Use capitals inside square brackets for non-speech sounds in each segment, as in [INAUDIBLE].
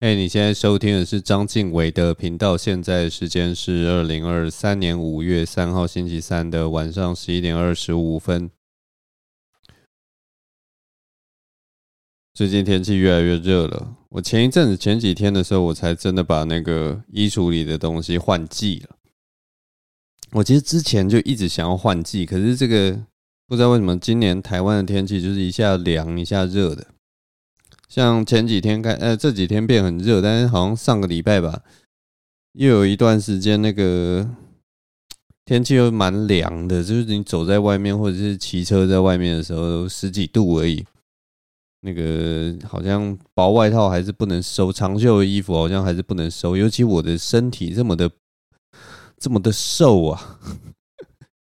哎，你现在收听的是张晋唯的频道。现在时间是二零二三年五月三号星期三的晚上十一点二十五分。最近天气越来越热了。我前一阵子前几天的时候，我才真的把那个衣橱里的东西换季了。我其实之前就一直想要换季，可是这个不知道为什么今年台湾的天气就是一下凉一下热的。像前几天开，呃，这几天变很热，但是好像上个礼拜吧，又有一段时间那个天气又蛮凉的，就是你走在外面或者是骑车在外面的时候，十几度而已。那个好像薄外套还是不能收，长袖的衣服好像还是不能收，尤其我的身体这么的这么的瘦啊。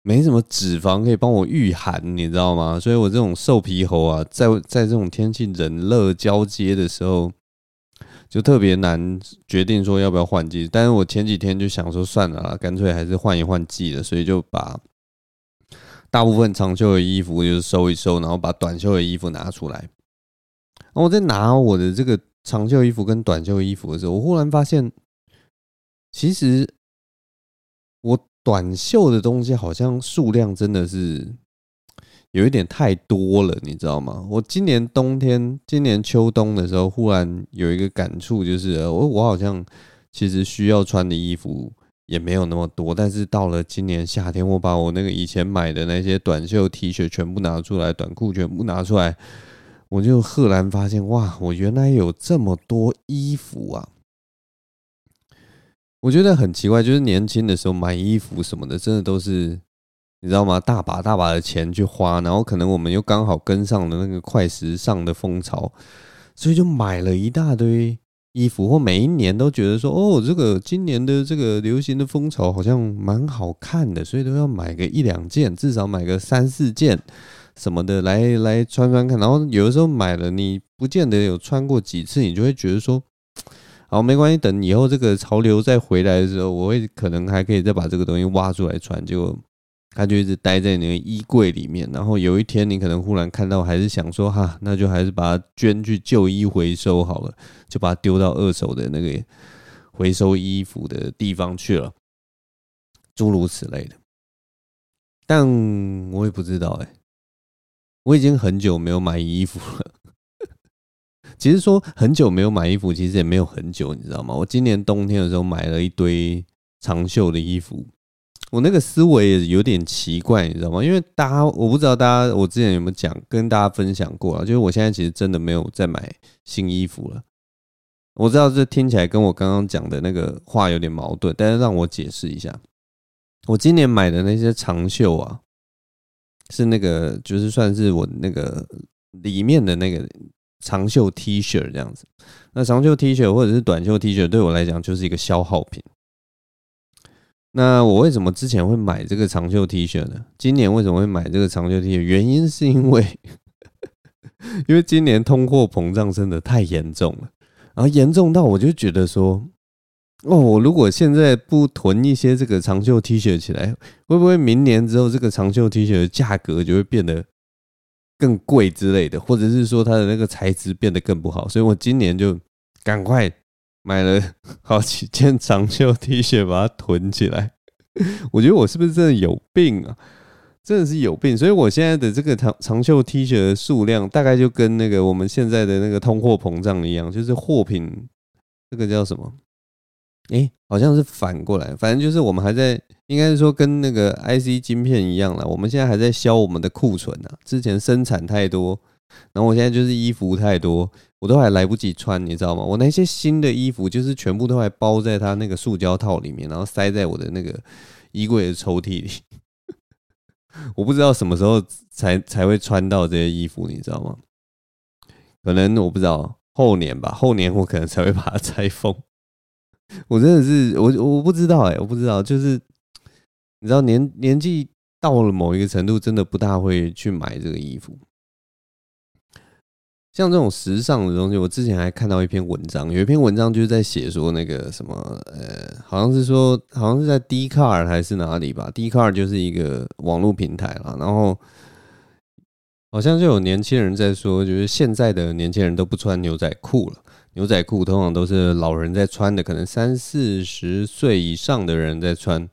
没什么脂肪可以帮我御寒，你知道吗？所以我这种瘦皮猴啊，在在这种天气冷热交接的时候，就特别难决定说要不要换季。但是我前几天就想说算了啦，干脆还是换一换季了，所以就把大部分长袖的衣服就是收一收，然后把短袖的衣服拿出来。然后我在拿我的这个长袖衣服跟短袖衣服的时候，我忽然发现，其实我。短袖的东西好像数量真的是有一点太多了，你知道吗？我今年冬天、今年秋冬的时候，忽然有一个感触，就是我我好像其实需要穿的衣服也没有那么多，但是到了今年夏天，我把我那个以前买的那些短袖 T 恤全部拿出来，短裤全部拿出来，我就赫然发现，哇，我原来有这么多衣服啊！我觉得很奇怪，就是年轻的时候买衣服什么的，真的都是你知道吗？大把大把的钱去花，然后可能我们又刚好跟上了那个快时尚的风潮，所以就买了一大堆衣服，或每一年都觉得说，哦，这个今年的这个流行的风潮好像蛮好看的，所以都要买个一两件，至少买个三四件什么的来来穿穿看。然后有的时候买了，你不见得有穿过几次，你就会觉得说。好，没关系，等以后这个潮流再回来的时候，我会可能还可以再把这个东西挖出来穿。结果它就一直待在你的衣柜里面。然后有一天你可能忽然看到，还是想说哈，那就还是把它捐去旧衣回收好了，就把它丢到二手的那个回收衣服的地方去了，诸如此类的。但我也不知道哎，我已经很久没有买衣服了。其实说很久没有买衣服，其实也没有很久，你知道吗？我今年冬天的时候买了一堆长袖的衣服，我那个思维也有点奇怪，你知道吗？因为大家我不知道大家我之前有没有讲跟大家分享过啊，就是我现在其实真的没有再买新衣服了。我知道这听起来跟我刚刚讲的那个话有点矛盾，但是让我解释一下，我今年买的那些长袖啊，是那个就是算是我那个里面的那个。长袖 T 恤这样子，那长袖 T 恤或者是短袖 T 恤对我来讲就是一个消耗品。那我为什么之前会买这个长袖 T 恤呢？今年为什么会买这个长袖 T 恤？原因是因为，因为今年通货膨胀真的太严重了，然后严重到我就觉得说，哦，我如果现在不囤一些这个长袖 T 恤起来，会不会明年之后这个长袖 T 恤的价格就会变得？更贵之类的，或者是说它的那个材质变得更不好，所以我今年就赶快买了 [LAUGHS] 好几件长袖 T 恤，把它囤起来。[LAUGHS] 我觉得我是不是真的有病啊？真的是有病。所以我现在的这个长长袖 T 恤的数量，大概就跟那个我们现在的那个通货膨胀一样，就是货品这个叫什么？诶，好像是反过来，反正就是我们还在。应该是说跟那个 IC 晶片一样了，我们现在还在销我们的库存呢。之前生产太多，然后我现在就是衣服太多，我都还来不及穿，你知道吗？我那些新的衣服就是全部都还包在它那个塑胶套里面，然后塞在我的那个衣柜的抽屉里。[LAUGHS] 我不知道什么时候才才会穿到这些衣服，你知道吗？可能我不知道后年吧，后年我可能才会把它拆封。[LAUGHS] 我真的是我我不知道哎、我不知道就是。你知道年年纪到了某一个程度，真的不大会去买这个衣服。像这种时尚的东西，我之前还看到一篇文章，有一篇文章就是在写说那个什么，呃，好像是说，好像是在 d c a r 还是哪里吧 d c a r 就是一个网络平台啦，然后好像就有年轻人在说，就是现在的年轻人都不穿牛仔裤了。牛仔裤通常都是老人在穿的，可能三四十岁以上的人在穿。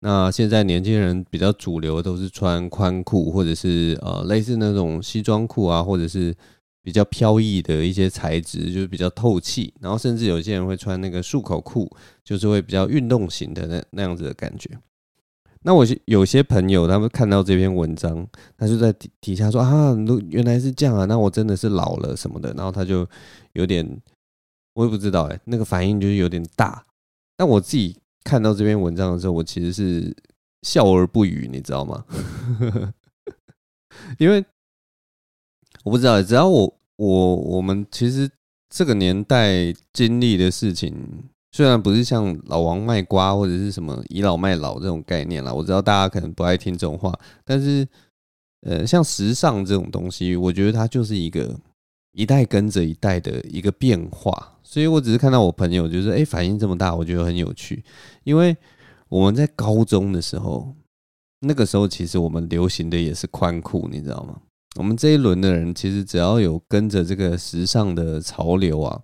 那现在年轻人比较主流都是穿宽裤，或者是呃类似那种西装裤啊，或者是比较飘逸的一些材质，就是比较透气。然后甚至有些人会穿那个束口裤，就是会比较运动型的那那样子的感觉。那我有些朋友他们看到这篇文章，他就在底底下说啊，原来是这样啊，那我真的是老了什么的。然后他就有点，我也不知道哎，那个反应就是有点大。但我自己。看到这篇文章的时候，我其实是笑而不语，你知道吗？[LAUGHS] 因为我不知道，只要我我我们其实这个年代经历的事情，虽然不是像老王卖瓜或者是什么倚老卖老这种概念啦，我知道大家可能不爱听这种话，但是呃，像时尚这种东西，我觉得它就是一个一代跟着一代的一个变化。所以我只是看到我朋友就是哎、反应这么大，我觉得很有趣。因为我们在高中的时候，那个时候其实我们流行的也是宽裤，你知道吗？我们这一轮的人其实只要有跟着这个时尚的潮流啊，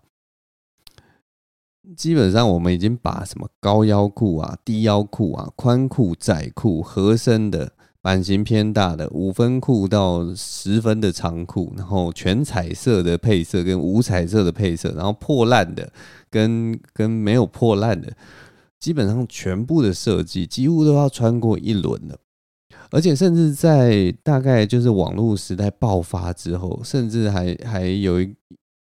基本上我们已经把什么高腰裤啊、低腰裤啊、宽裤、窄裤、合身的。版型偏大的五分裤到十分的长裤，然后全彩色的配色跟无彩色的配色，然后破烂的跟跟没有破烂的，基本上全部的设计几乎都要穿过一轮了。而且甚至在大概就是网络时代爆发之后，甚至还还有一。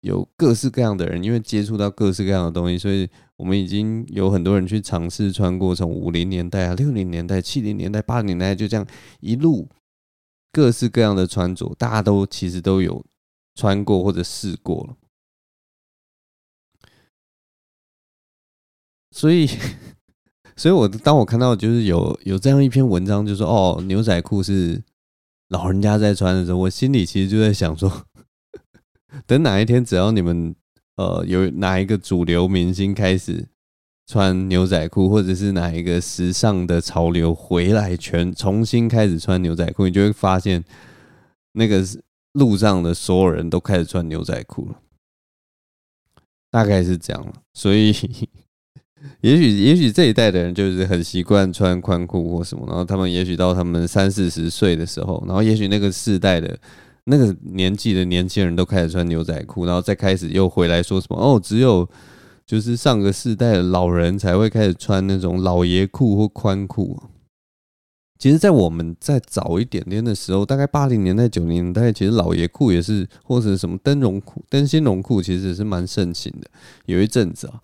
有各式各样的人，因为接触到各式各样的东西，所以我们已经有很多人去尝试穿过从五零年代啊、六零年代、七零年代、八零年代，就这样一路各式各样的穿着，大家都其实都有穿过或者试过了。所以，所以我当我看到就是有有这样一篇文章，就说哦，牛仔裤是老人家在穿的时候，我心里其实就在想说。等哪一天，只要你们呃有哪一个主流明星开始穿牛仔裤，或者是哪一个时尚的潮流回来，全重新开始穿牛仔裤，你就会发现那个路上的所有人都开始穿牛仔裤了，大概是这样。所以，[LAUGHS] 也许也许这一代的人就是很习惯穿宽裤或什么，然后他们也许到他们三四十岁的时候，然后也许那个世代的。那个年纪的年轻人都开始穿牛仔裤，然后再开始又回来说什么哦，只有就是上个世代的老人才会开始穿那种老爷裤或宽裤。其实，在我们再早一点点的时候，大概八零年代、九零年代，其实老爷裤也是或者什么灯笼裤、灯芯绒裤，其实也是蛮盛行的。有一阵子啊，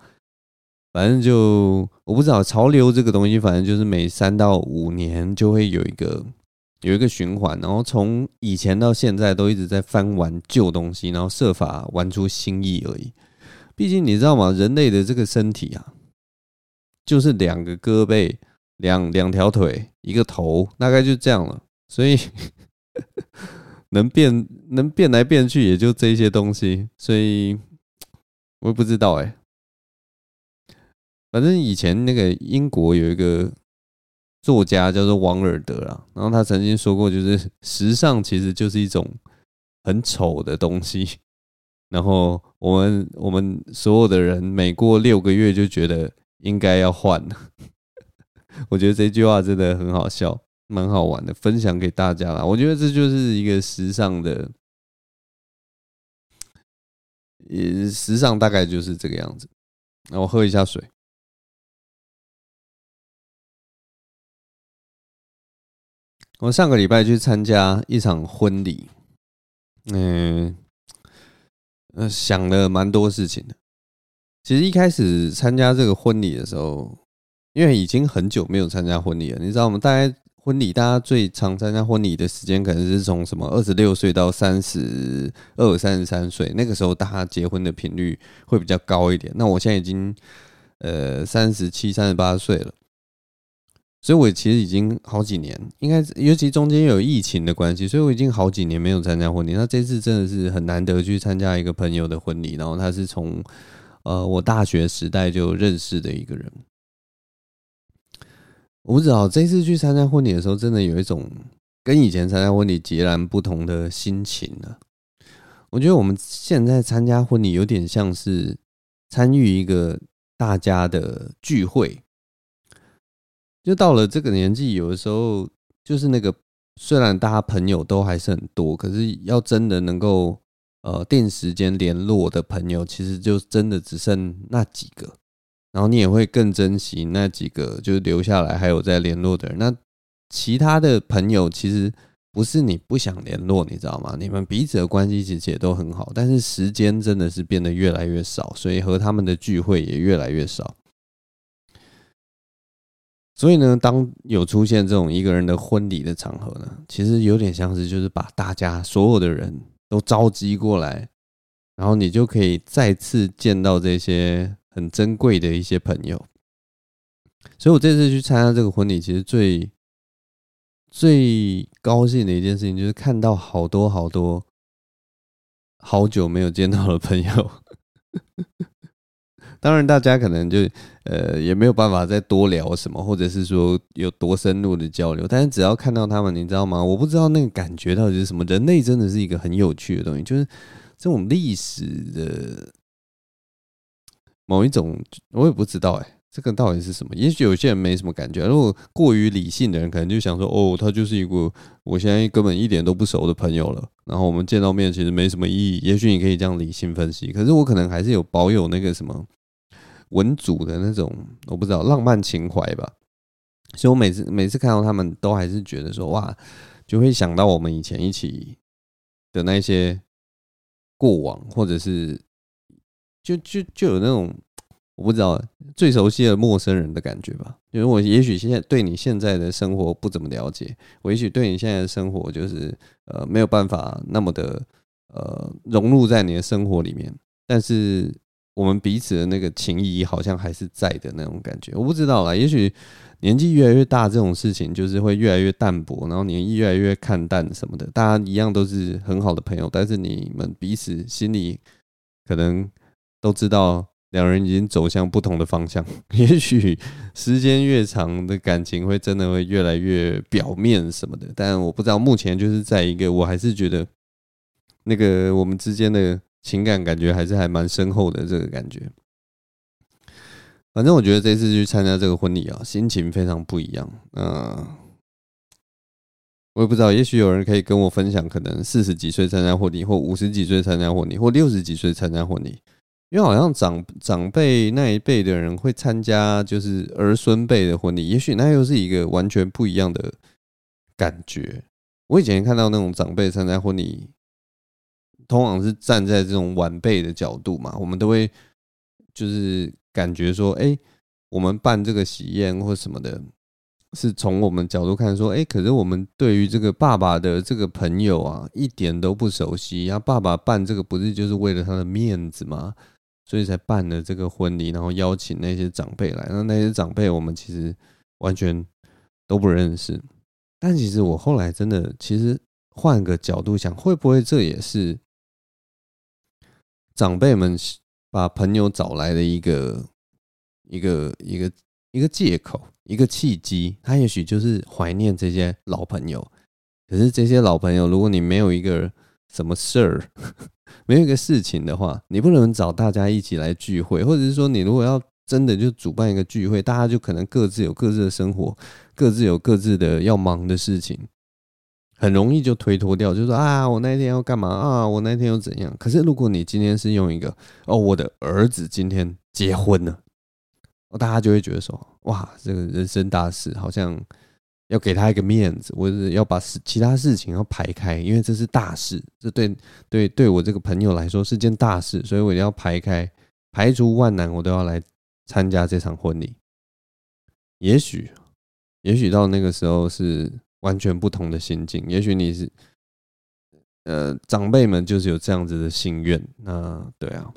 反正就我不知道潮流这个东西，反正就是每三到五年就会有一个。有一个循环，然后从以前到现在都一直在翻玩旧东西，然后设法玩出新意而已。毕竟你知道吗？人类的这个身体啊，就是两个胳膊、两两条腿、一个头，大概就这样了。所以 [LAUGHS] 能变能变来变去，也就这些东西。所以我也不知道哎、反正以前那个英国有一个。作家叫做王尔德啦，然后他曾经说过，就是 [LAUGHS] 时尚其实就是一种很丑的东西，[LAUGHS] 然后我们我们所有的人每过六个月就觉得应该要换了。[LAUGHS] 我觉得这句话真的很好笑，蛮好玩的，分享给大家啦。我觉得这就是一个时尚的，也时尚大概就是这个样子。那我喝一下水。我上个礼拜去参加一场婚礼，嗯，呃，想了蛮多事情的。其实一开始参加这个婚礼的时候，因为已经很久没有参加婚礼了，你知道我们？大概婚礼大家最常参加婚礼的时间，可能是从什么二十六岁到三十二、三十三岁，那个时候大家结婚的频率会比较高一点。那我现在已经呃三十七、三十八岁了。所以，我其实已经好几年，应该尤其中间有疫情的关系，所以我已经好几年没有参加婚礼。那这次真的是很难得去参加一个朋友的婚礼，然后他是从呃我大学时代就认识的一个人。我不知道这次去参加婚礼的时候，真的有一种跟以前参加婚礼截然不同的心情呢。我觉得我们现在参加婚礼有点像是参与一个大家的聚会，就到了这个年纪，有的时候就是那个虽然大家朋友都还是很多，可是要真的能够呃定时间联络的朋友，其实就真的只剩那几个，然后你也会更珍惜那几个就留下来还有在联络的人，那其他的朋友其实。不是你不想联络，你知道吗？你们彼此的关系其实也都很好，但是时间真的是变得越来越少，所以和他们的聚会也越来越少。所以呢，当有出现这种一个人的婚礼的场合呢，其实有点像是就是把大家所有的人都召集过来，然后你就可以再次见到这些很珍贵的一些朋友。所以我这次去参加这个婚礼，其实最。最高兴的一件事情就是看到好多好多好久没有见到的朋友。当然，大家可能就呃也没有办法再多聊什么，或者是说有多深入的交流。但是只要看到他们，你知道吗？我不知道那个感觉到底是什么。人类真的是一个很有趣的东西，就是这种历史的某一种，我也不知道哎。这个到底是什么？也许有些人没什么感觉，如果过于理性的人，可能就想说：“哦，他就是一个我现在根本一点都不熟的朋友了。”然后我们见到面其实没什么意义。也许你可以这样理性分析，可是我可能还是有保有那个什么文组的那种，我不知道浪漫情怀吧。所以我每次每次看到他们，都还是觉得说：“哇！”就会想到我们以前一起的那些过往，或者是就就就有那种。我不知道最熟悉的陌生人的感觉吧，因为我也许现在对你现在的生活不怎么了解，我也许对你现在的生活就是呃没有办法那么的呃融入在你的生活里面，但是我们彼此的那个情谊好像还是在的那种感觉。我不知道啦，也许年纪越来越大，这种事情就是会越来越淡薄，然后年纪越来越看淡什么的，大家一样都是很好的朋友，但是你们彼此心里可能都知道。两人已经走向不同的方向，[LAUGHS] 也许时间越长的感情会真的会越来越表面什么的，但我不知道。目前就是在一个，我还是觉得那个我们之间的情感感觉还是还蛮深厚的这个感觉。反正我觉得这次去参加这个婚礼啊，心情非常不一样。嗯，我也不知道，也许有人可以跟我分享，可能四十几岁参加婚礼，或五十几岁参加婚礼，或六十几岁参加婚礼。因为好像长长辈那一辈的人会参加，就是儿孙辈的婚礼，也许那又是一个完全不一样的感觉。我以前看到那种长辈参加婚礼，通常是站在这种晚辈的角度嘛，我们都会就是感觉说，哎，我们办这个喜宴或什么的，是从我们角度看说，哎，可是我们对于这个爸爸的这个朋友啊，一点都不熟悉，然后爸爸办这个不是就是为了他的面子吗？所以才办了这个婚礼，然后邀请那些长辈来。那那些长辈我们其实完全都不认识。但其实我后来真的，其实换个角度想，会不会这也是长辈们把朋友找来的一个一个一个一个借口，一个契机？他也许就是怀念这些老朋友。可是这些老朋友，如果你没有一个什么事儿，[LAUGHS] 没有一个事情的话，你不能找大家一起来聚会，或者是说，你如果要真的就主办一个聚会，大家就可能各自有各自的生活，各自有各自的要忙的事情，很容易就推脱掉，就说啊，我那一天要干嘛啊，我那天又怎样？可是如果你今天是用一个哦，我的儿子今天结婚了，大家就会觉得说，哇，这个人生大事好像。要给他一个面子，或者是要把事其他事情要排开，因为这是大事，这对对对我这个朋友来说是件大事，所以我一定要排开，排除万难，我都要来参加这场婚礼。也许，也许到那个时候是完全不同的心境，也许你是，呃，长辈们就是有这样子的心愿，那对啊。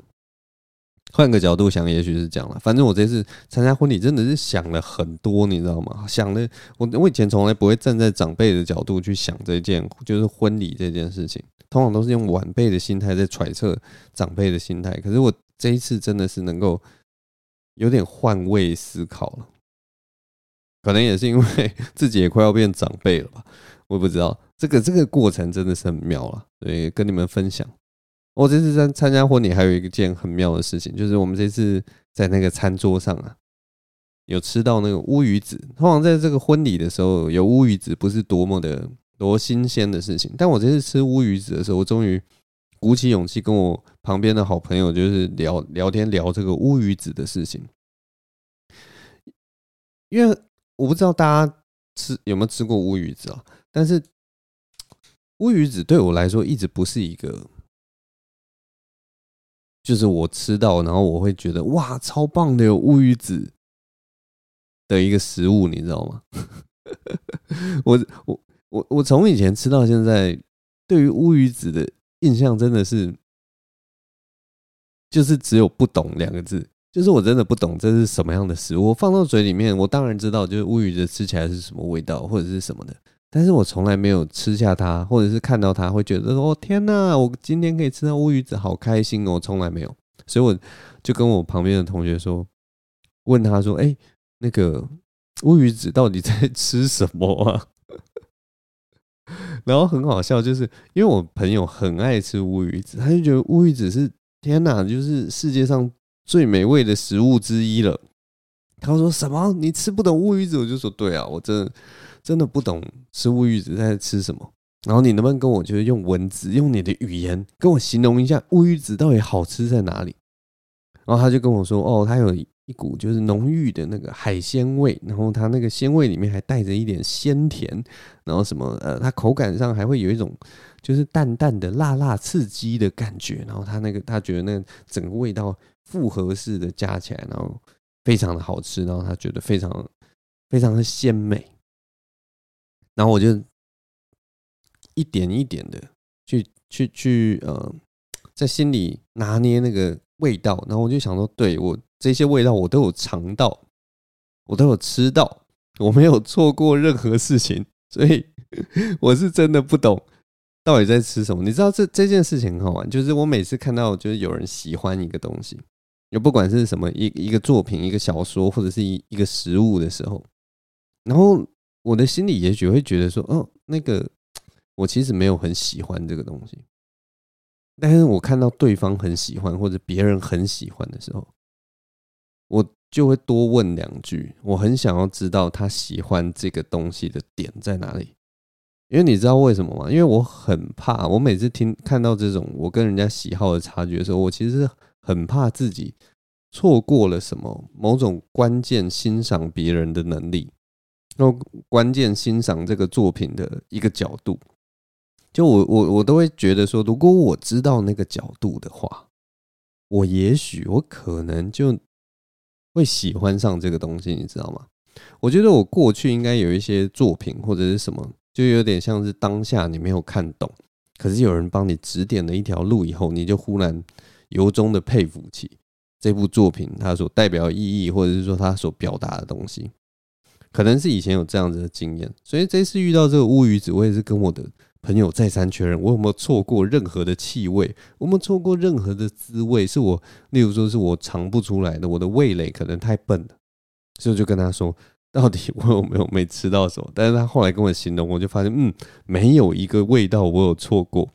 换个角度想，也许是这样了。反正我这次参加婚礼，真的是想了很多，你知道吗？想了，我我以前从来不会站在长辈的角度去想这件，就是婚礼这件事情，通常都是用晚辈的心态在揣测长辈的心态。可是我这一次真的是能够有点换位思考了，可能也是因为 [LAUGHS] 自己也快要变长辈了吧，我也不知道。这个这个过程真的是很妙了，所以跟你们分享。我这次在参加婚礼，还有一件很妙的事情，就是我们这次在那个餐桌上啊，有吃到那个乌鱼子。通常在这个婚礼的时候，有乌鱼子不是多么的多新鲜的事情。但我这次吃乌鱼子的时候，我终于鼓起勇气跟我旁边的好朋友，就是聊聊天，聊这个乌鱼子的事情。因为我不知道大家吃有没有吃过乌鱼子啊，但是 [TSK] 乌鱼子对我来说一直不是一个。就是我吃到，然后我会觉得哇，超棒的有乌鱼子的一个食物，你知道吗？[LAUGHS] 我我我我从以前吃到现在，对于乌鱼子的印象真的是，就是只有不懂两个字，就是我真的不懂这是什么样的食物。放到嘴里面，我当然知道，就是乌鱼子吃起来是什么味道，或者是什么的。但是我从来没有吃下它，或者是看到它会觉得说：“哦天哪，我今天可以吃到乌鱼子，好开心哦！”从来没有，所以我就跟我旁边的同学说，问他说：“哎，那个乌鱼子到底在 [LAUGHS] 吃什么啊？” [LAUGHS] 然后很好笑，就是因为我朋友很爱吃乌鱼子，他就觉得乌鱼子是天哪，就是世界上最美味的食物之一了。他说什么？你吃不懂乌鱼子？我就说对啊，我真的。真的不懂吃乌鱼子在吃什么，然后你能不能跟我就是用文字，用你的语言跟我形容一下乌鱼子到底好吃在哪里？然后他就跟我说，哦，它有一股就是浓郁的那个海鲜味，然后它那个鲜味里面还带着一点鲜甜，然后什么呃，它口感上还会有一种就是淡淡的辣辣刺激的感觉，然后他那个他觉得那整个味道复合式的加起来，然后非常的好吃，然后他觉得非常非常的鲜美。然后我就一点一点的去去去呃，在心里拿捏那个味道，然后我就想说，对，我这些味道我都有尝到，我都有吃到，我没有错过任何事情，所以我是真的不懂到底在吃什么。你知道这这件事情很好玩，就是我每次看到就是有人喜欢一个东西，就不管是什么一一个作品、一个小说或者是一一个食物的时候，然后。我的心里也许会觉得说，哦，那个我其实没有很喜欢这个东西，但是我看到对方很喜欢或者别人很喜欢的时候，我就会多问两句。我很想要知道他喜欢这个东西的点在哪里，因为你知道为什么吗？因为我很怕，我每次听看到这种我跟人家喜好的差距的时候，我其实很怕自己错过了什么某种关键欣赏别人的能力。然后关键欣赏这个作品的一个角度，就我我我都会觉得说，如果我知道那个角度的话，我也许我可能就会喜欢上这个东西，你知道吗？我觉得我过去应该有一些作品或者是什么，就有点像是当下你没有看懂，可是有人帮你指点了一条路以后，你就忽然由衷的佩服起这部作品它所代表意义，或者是说它所表达的东西。可能是以前有这样子的经验，所以这次遇到这个乌鱼子，我也是跟我的朋友再三确认，我有没有错过任何的气味，我有没有错过任何的滋味，是我，例如说是我尝不出来的，我的味蕾可能太笨了，所以就跟他说，到底我有没有没吃到什么？但是他后来跟我形容，我就发现，嗯，没有一个味道我有错过，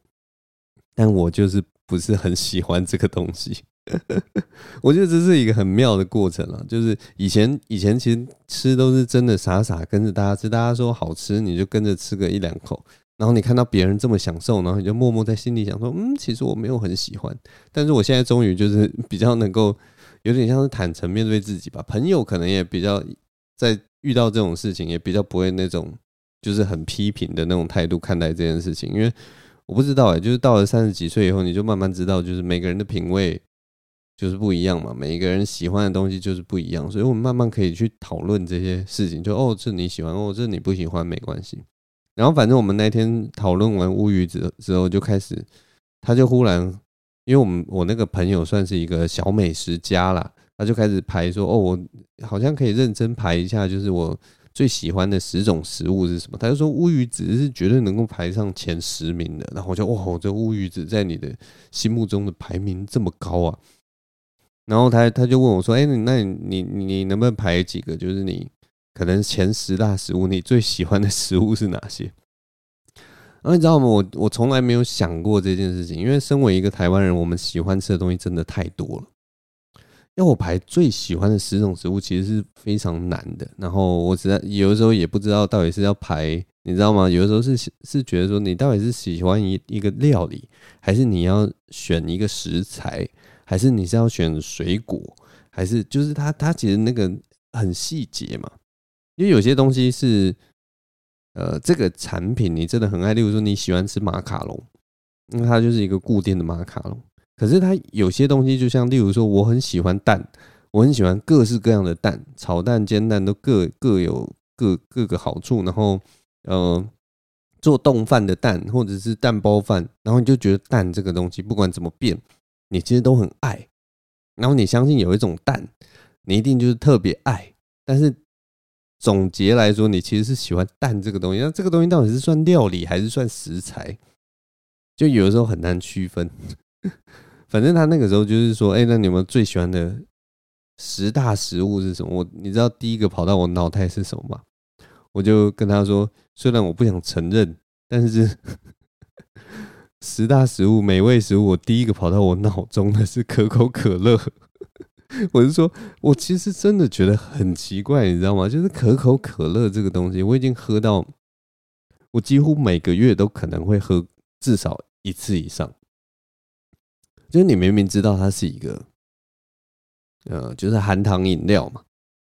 但我就是不是很喜欢这个东西。[LAUGHS] 我觉得这是一个很妙的过程啊，就是以前以前其实吃都是真的傻傻跟着大家吃，大家说好吃你就跟着吃个一两口，然后你看到别人这么享受，然后你就默默在心里想说，嗯，其实我没有很喜欢，但是我现在终于就是比较能够有点像是坦诚面对自己吧。朋友可能也比较在遇到这种事情也比较不会那种就是很批评的那种态度看待这件事情，因为我不知道哎，就是到了三十几岁以后，你就慢慢知道，就是每个人的品味。就是不一样嘛，每一个人喜欢的东西就是不一样，所以我们慢慢可以去讨论这些事情。就哦，这你喜欢，哦，这你不喜欢，没关系。然后反正我们那天讨论完乌鱼子之后，就开始，他就忽然，因为我们我那个朋友算是一个小美食家啦，他就开始排说，哦，我好像可以认真排一下，就是我最喜欢的十种食物是什么。他就说乌鱼子是绝对能够排上前十名的。然后我就哇，这乌鱼子在你的心目中的排名这么高啊！然后他他就问我说：“哎，那你你你能不能排几个？就是你可能前十大食物，你最喜欢的食物是哪些？” [LAUGHS] 然后你知道吗？我我从来没有想过这件事情，因为身为一个台湾人，我们喜欢吃的东西真的太多了。要我排最喜欢的十种食物，其实是非常难的。然后我实在有的时候也不知道到底是要排，你知道吗？有的时候是是觉得说，你到底是喜欢一一个料理，还是你要选一个食材，还是你是要选水果，还是就是它它其实那个很细节嘛。因为有些东西是。呃，这个产品你真的很爱，例如说你喜欢吃马卡龙，那它就是一个固定的马卡龙。可是它有些东西，就像例如说，我很喜欢蛋，我很喜欢各式各样的蛋，炒蛋、煎蛋都各各有各各个好处。然后，呃，做冻饭的蛋或者是蛋包饭，然后你就觉得蛋这个东西不管怎么变，你其实都很爱。然后你相信有一种蛋，你一定就是特别爱，但是。总结来说，你其实是喜欢蛋这个东西。那这个东西到底是算料理还是算食材？就有的时候很难区分。反正他那个时候就是说，哎，那你们最喜欢的十大食物是什么？我你知道第一个跑到我脑袋是什么吗？我就跟他说，虽然我不想承认，但是 [LAUGHS] 十大食物、美味食物，我第一个跑到我脑中的是可口可乐。[LAUGHS] 我是说，我其实真的觉得很奇怪，你知道吗？就是可口可乐这个东西，我已经喝到，我几乎每个月都可能会喝至少一次以上。就是你明明知道它是一个，呃，就是含糖饮料嘛，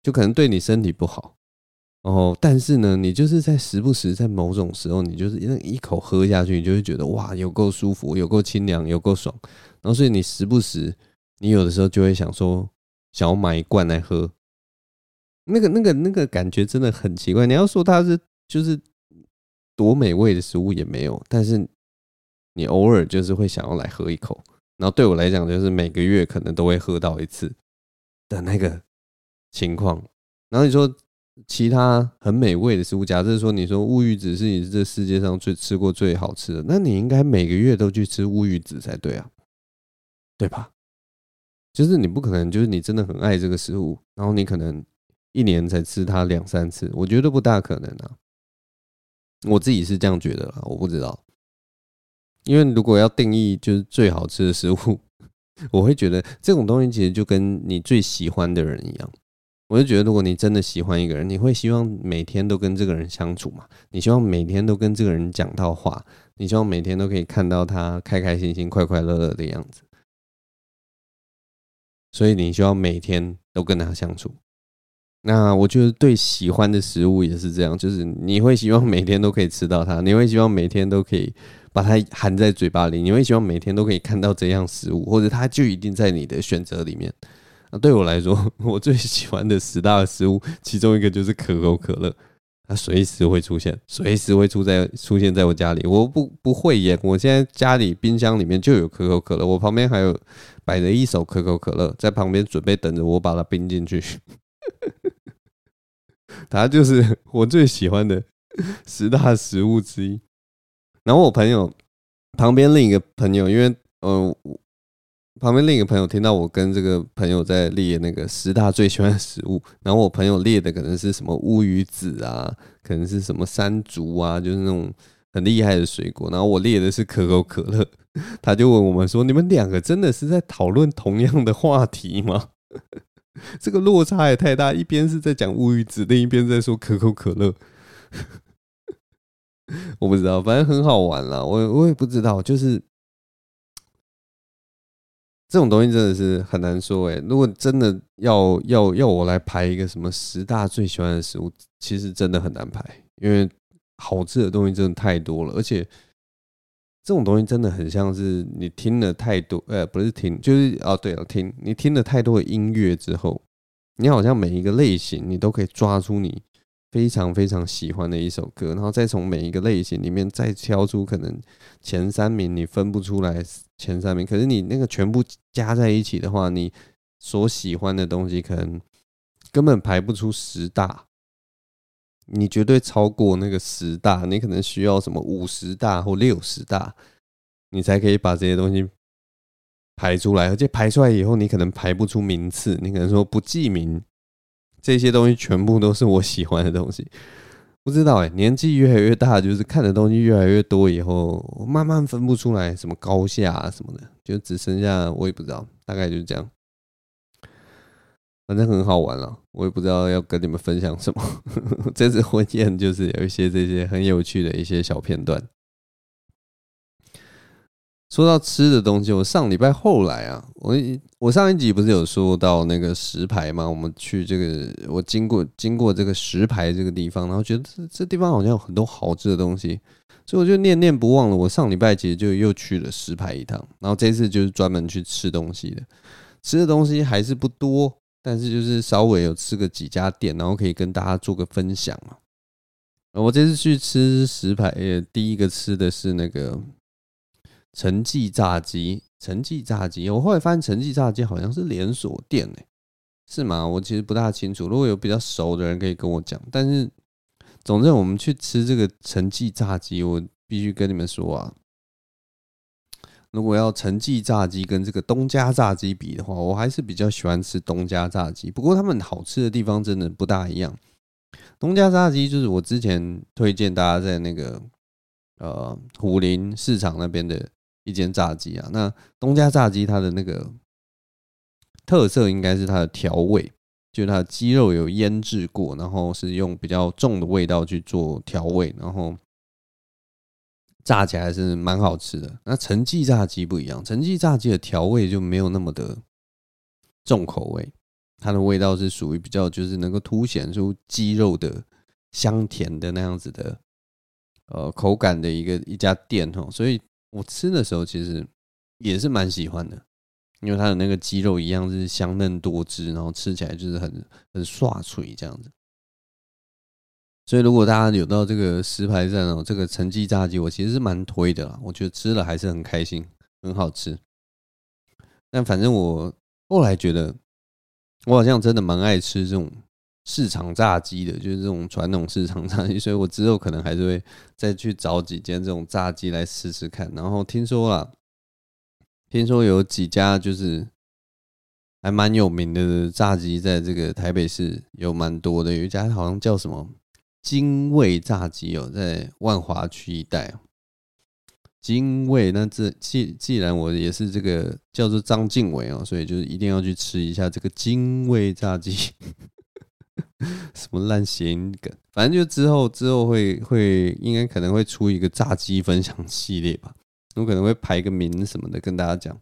就可能对你身体不好。然后，但是呢，你就是在时不时在某种时候，你就是一一口喝下去，你就会觉得哇，有够舒服，有够清凉，有够爽。然后，所以你时不时。你有的时候就会想说，想要买一罐来喝，那个、那个、那个感觉真的很奇怪。你要说它是就是多美味的食物也没有，但是你偶尔就是会想要来喝一口。然后对我来讲，就是每个月可能都会喝到一次的那个情况。然后你说其他很美味的食物，假设说你说乌鱼子是你这世界上最吃过最好吃的，那你应该每个月都去吃乌鱼子才对啊，对吧？就是你不可能，就是你真的很爱这个食物，然后你可能一年才吃它两三次，我觉得不大可能啊。我自己是这样觉得啦，我不知道，因为如果要定义就是最好吃的食物，[LAUGHS] 我会觉得这种东西其实就跟你最喜欢的人一样。我就觉得，如果你真的喜欢一个人，你会希望每天都跟这个人相处嘛？你希望每天都跟这个人讲到话，你希望每天都可以看到他开开心心、快快乐乐的样子。所以你需要每天都跟他相处。那我觉得对喜欢的食物也是这样，就是你会希望每天都可以吃到它，你会希望每天都可以把它含在嘴巴里，你会希望每天都可以看到这样食物，或者它就一定在你的选择里面。那对我来说，[LAUGHS] 我最喜欢的十大食物，其中一个就是可口可乐。它随时会出现，随时会出在出现在我家里。我不不会耶，我现在家里冰箱里面就有可口可乐，我旁边还有摆着一手可口可乐，在旁边准备等着我把它冰进去。[LAUGHS] 它就是我最喜欢的十大食物之一。然后我朋友旁边另一个朋友，因为嗯。呃旁边另一个朋友听到我跟这个朋友在列那个十大最喜欢的食物，[LAUGHS] 然后我朋友列的可能是什么乌鱼子啊，可能是什么山竹啊，就是那种很厉害的水果，然后我列的是可口可乐，[LAUGHS] 他就问我们说：“你们两个真的是在讨论同样的话题吗？” [LAUGHS] 这个落差也太大，一边是在讲乌鱼子，另一边在说可口可乐，[LAUGHS] 我不知道，反正很好玩啦，我我也不知道，就是。这种东西真的是很难说诶，如果真的要要要我来排一个什么十大最喜欢的食物，其实真的很难排，因为好吃的东西真的太多了，而且这种东西真的很像是你听了太多，呃，不是听，就是哦，对了，听你听了太多的音乐之后，你好像每一个类型你都可以抓出你。非常非常喜欢的一首歌，然后再从每一个类型里面再挑出可能前三名，你分不出来前三名，可是你那个全部加在一起的话，你所喜欢的东西可能根本排不出十大，你绝对超过那个十大，你可能需要什么五十大或六十大，你才可以把这些东西排出来，而且排出来以后，你可能排不出名次，你可能说不记名。这些东西全部都是我喜欢的东西，[LAUGHS] 不知道哎、年纪越来越大，就是看的东西越来越多以后，慢慢分不出来什么高下啊什么的，就只剩下我也不知道，大概就是这样。反正很好玩了，我也不知道要跟你们分享什么。[LAUGHS] 这次婚宴就是有一些这些很有趣的一些小片段。说到吃的东西，我上礼拜后来啊，我我上一集不是有说到那个石牌吗？我们去这个，我经过经过这个石牌这个地方，然后觉得这这地方好像有很多好吃的东西，所以我就念念不忘了。我上礼拜其实就又去了石牌一趟，然后这次就是专门去吃东西的。吃的东西还是不多，但是就是稍微有吃个几家店，然后可以跟大家做个分享嘛。我这次去吃石牌，第一个吃的是那个。陈记炸鸡，陈记炸鸡，我后来发现陈记炸鸡好像是连锁店诶，是吗？我其实不大清楚，如果有比较熟的人可以跟我讲。但是，总之我们去吃这个陈记炸鸡，我必须跟你们说啊，如果要陈记炸鸡跟这个东家炸鸡比的话，我还是比较喜欢吃东家炸鸡。不过他们好吃的地方真的不大一样。东家炸鸡就是我之前推荐大家在那个呃虎林市场那边的。一间炸鸡啊，那东家炸鸡它的那个特色应该是它的调味，就是它的鸡肉有腌制过，然后是用比较重的味道去做调味，然后炸起来是蛮好吃的。那陈记炸鸡不一样，陈记炸鸡的调味就没有那么的重口味，它的味道是属于比较就是能够凸显出鸡肉的香甜的那样子的呃口感的一个一家店哦，所以。我吃的时候其实也是蛮喜欢的，因为它的那个鸡肉一样是香嫩多汁，然后吃起来就是很很刷脆这样子。所以如果大家有到这个石牌站哦，这个陈记炸鸡，我其实是蛮推的啦。我觉得吃了还是很开心，很好吃。但反正我后来觉得，我好像真的蛮爱吃这种。市场炸鸡的，[LAUGHS] 就是这种传统市场炸鸡，[LAUGHS] 所以我之后可能还是会再去找几间这种炸鸡来试试看。然后听说了，听说有几家就是还蛮有名的炸鸡，在这个台北市有蛮多的。有一家好像叫什么精卫炸鸡哦，在万华区一带。精卫，那这既既然我也是这个叫做张静伟哦，所以就是一定要去吃一下这个精卫炸鸡。[LAUGHS] 什么烂谐音梗？反正就之后之后会会应该可能会出一个炸鸡分享系列吧，[LAUGHS] 我可能会排个名什么的跟大家讲。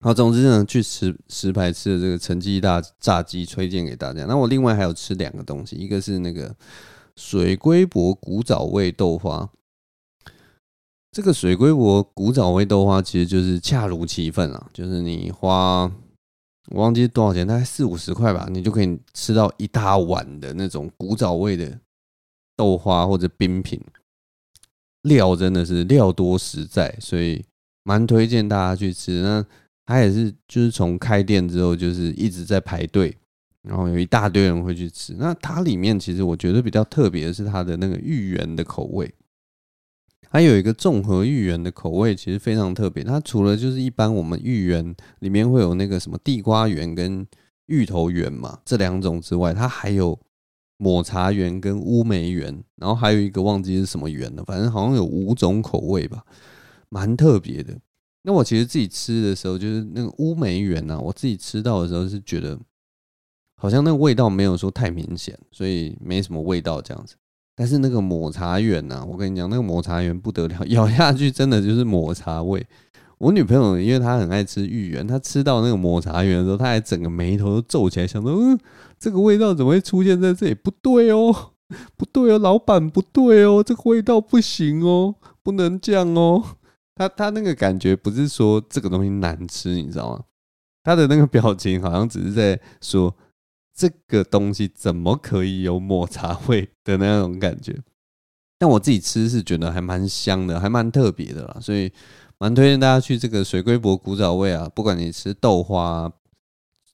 好，总之呢，去石石牌吃的这个陈记大炸鸡推荐给大家。那我另外还有吃两个东西，一个是那个水龟伯古早味豆花。这个水龟伯古早味豆花其实就是恰如其分啊，就是你花。我忘记多少钱，大概四五十块吧，你就可以吃到一大碗的那种古早味的豆花或者冰品，料真的是料多实在，所以蛮推荐大家去吃。那它也是就是从开店之后就是一直在排队，然后有一大堆人会去吃。那它里面其实我觉得比较特别的是它的那个芋圆的口味。还有一个综合芋圆的口味，其实非常特别。它除了就是一般我们芋圆里面会有那个什么地瓜圆跟芋头圆嘛，这两种之外，它还有抹茶圆跟乌梅圆，然后还有一个忘记是什么圆了，反正好像有五种口味吧，蛮特别的。那我其实自己吃的时候，就是那个乌梅圆啊，我自己吃到的时候是觉得好像那个味道没有说太明显，所以没什么味道这样子。但是那个抹茶圆呐，我跟你讲，那个抹茶圆不得了，[LAUGHS] 咬下去真的就是抹茶味。我女朋友因为她很爱吃芋圆，她吃到那个抹茶圆的时候，她还整个眉头都皱起来，想说：嗯，这个味道怎么会出现在这里？不对哦，[LAUGHS] 不对哦，老板不对哦，这个味道不行哦，不能这样哦。她她那个感觉不是说这个东西难吃，你知道吗？她的那个表情好像只是在说。这个东西怎么可以有抹茶味的那种感觉？但我自己吃是觉得还蛮香的，还蛮特别的啦，所以蛮推荐大家去这个水龟伯古早味啊。不管你吃豆花、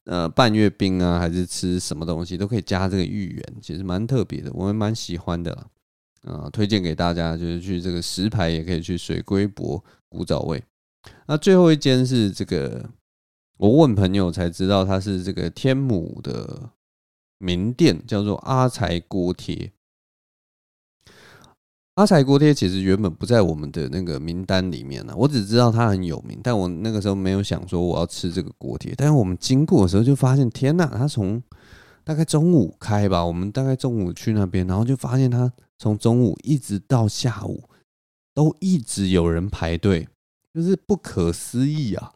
呃半月饼啊，还是吃什么东西，都可以加这个芋圆，其实蛮特别的，我还蛮喜欢的啦。啊、推荐给大家，就是去这个石牌也可以去水龟伯古早味。那最后一间是这个。我问朋友才知道，他是这个天母的名店，叫做阿财锅贴。阿财锅贴其实原本不在我们的那个名单里面呢，我只知道它很有名，但我那个时候没有想说我要吃这个锅贴。但是我们经过的时候就发现，天呐，它从大概中午开吧，我们大概中午去那边，然后就发现它从中午一直到下午都一直有人排队，就是不可思议啊！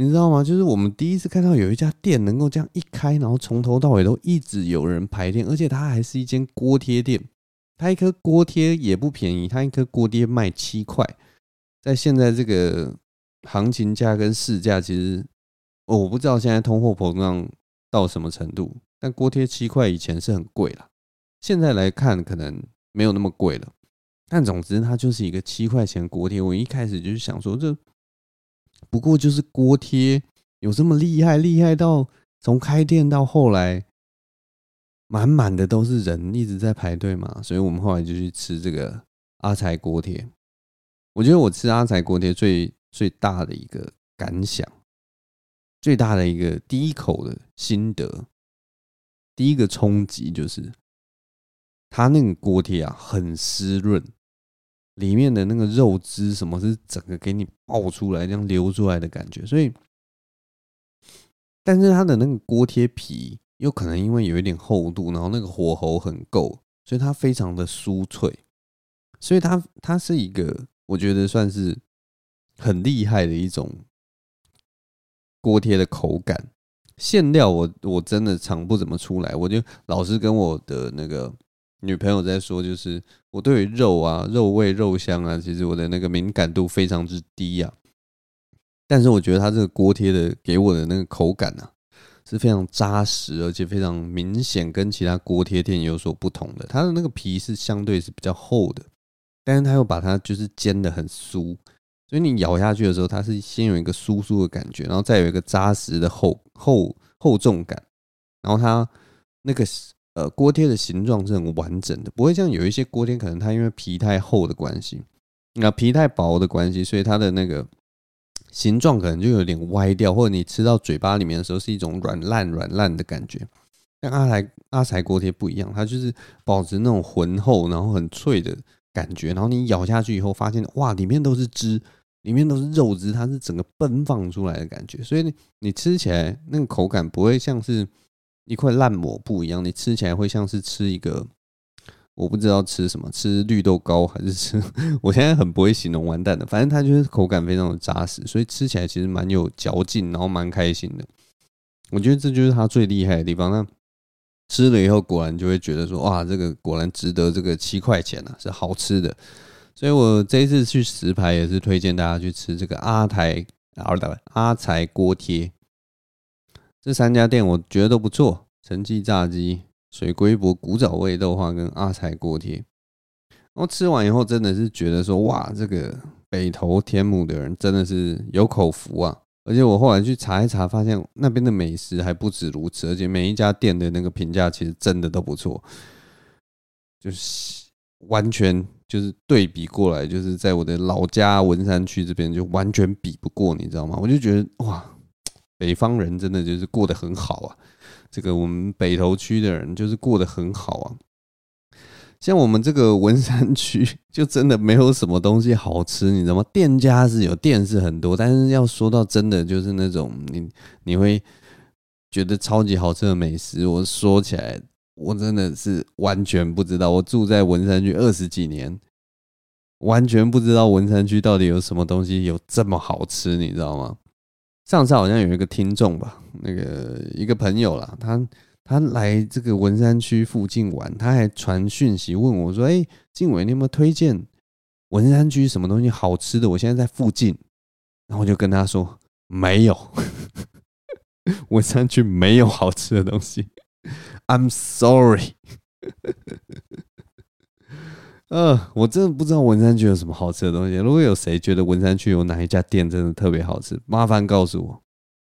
你知道吗？就是我们第一次看到有一家店能够这样一开，然后从头到尾都一直有人排店，而且它还是一间锅贴店。它一颗锅贴也不便宜，它一颗锅贴卖七块，在现在这个行情价跟市价，其实我不知道现在通货膨胀到什么程度，但锅贴七块以前是很贵了，现在来看可能没有那么贵了。但总之，它就是一个七块钱锅贴。我一开始就是想说，这不过就是锅贴，有这么厉害？厉害到从开店到后来。满满的都是人，一直在排队嘛，所以我们后来就去吃这个阿财锅贴。我觉得我吃阿财锅贴最最大的一个感想，最大的一个第一口的心得，第一个冲击就是，它那个锅贴啊很湿润，里面的那个肉汁什么是整个给你爆出来，这样流出来的感觉。所以，但是它的那个锅贴皮。又可能因为有一点厚度，然后那个火候很够，所以它非常的酥脆，所以它它是一个我觉得算是很厉害的一种锅贴的口感。馅料我我真的尝不怎么出来，我就老是跟我的那个女朋友在说，就是我对于肉啊、肉味、肉香啊，其实我的那个敏感度非常之低啊。但是我觉得它这个锅贴的给我的那个口感啊。是非常扎实，而且非常明显，跟其他锅贴店有所不同的。它的那个皮是相对是比较厚的，但是它又把它就是煎得很酥，所以你咬下去的时候，它是先有一个酥酥的感觉，然后再有一个扎实的厚厚厚重感。然后它那个呃锅贴的形状是很完整的，不会像有一些锅贴可能它因为皮太厚的关系，那皮太薄的关系，所以它的那个。形状可能就有点歪掉，或者你吃到嘴巴里面的时候是一种软烂软烂的感觉。但阿财阿财锅贴不一样，它就是保持那种浑厚，然后很脆的感觉。然后你咬下去以后，发现哇，里面都是汁，里面都是肉汁，它是整个奔放出来的感觉。所以你你吃起来那个口感不会像是一块烂抹布一样，你吃起来会像是吃一个。我不知道吃什么，吃绿豆糕还是吃？我现在很不会形容，完蛋的。反正它就是口感非常的扎实，所以吃起来其实蛮有嚼劲，然后蛮开心的。我觉得这就是它最厉害的地方。那吃了以后，果然就会觉得说，哇，这个果然值得这个七块钱啊，是好吃的。所以我这一次去石牌也是推荐大家去吃这个阿台阿阿财锅贴。这三家店我觉得都不错，陈记炸鸡。水龟博古早味豆花跟阿财锅贴，然后吃完以后真的是觉得说，哇，这个北投天母的人真的是有口福啊！而且我后来去查一查，发现那边的美食还不止如此，而且每一家店的那个评价其实真的都不错，就是完全就是对比过来，就是在我的老家文山区这边就完全比不过，你知道吗？我就觉得哇，北方人真的就是过得很好啊。这个我们北投区的人就是过得很好啊，像我们这个文山区就真的没有什么东西好吃，你知道吗？店家是有店是很多，但是要说到真的就是那种你你会觉得超级好吃的美食，我说起来我真的是完全不知道。我住在文山区二十几年，完全不知道文山区到底有什么东西有这么好吃，你知道吗？上次好像有一个听众吧，那个一个朋友啦，他他来这个文山区附近玩，他还传讯息问我说：“哎，静伟，你有没有推荐文山区什么东西好吃的？我现在在附近。”然后我就跟他说：“没有，[LAUGHS] 文山区没有好吃的东西。”I'm sorry。[LAUGHS] 呃，我真的不知道文山区有什么好吃的东西。如果有谁觉得文山区有哪一家店真的特别好吃，麻烦告诉我。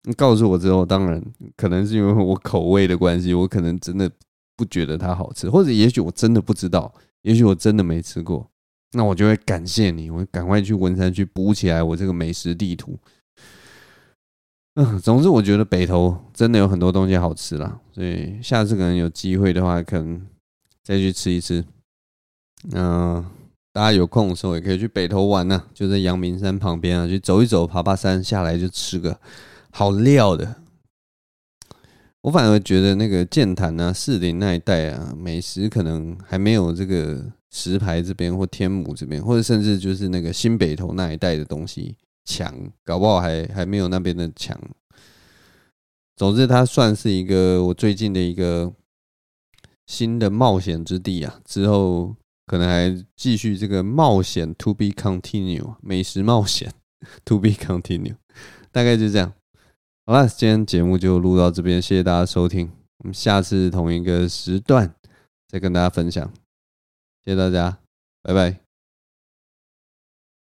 你告诉我之后，当然可能是因为我口味的关系，我可能真的不觉得它好吃，或者也许我真的不知道，也许我真的没吃过，那我就会感谢你，我赶快去文山区补起来我这个美食地图。嗯，总之我觉得北投真的有很多东西好吃啦，所以下次可能有机会的话，可能再去吃一吃。嗯、大家有空的时候也可以去北投玩呐、就在阳明山旁边啊，去走一走，爬爬山，下来就吃个好料的。我反而觉得那个剑潭啊、士林那一带啊，美食可能还没有这个石牌这边或天母这边，或者甚至就是那个新北投那一带的东西强，搞不好还还没有那边的强。总之，它算是一个我最近的一个新的冒险之地啊。之后可能还继续这个冒险，to be continue，美食冒险，[LAUGHS] to be continue，大概就这样。好了，今天节目就录到这边，谢谢大家收听。我们下次同一个时段再跟大家分享，谢谢大家，拜拜。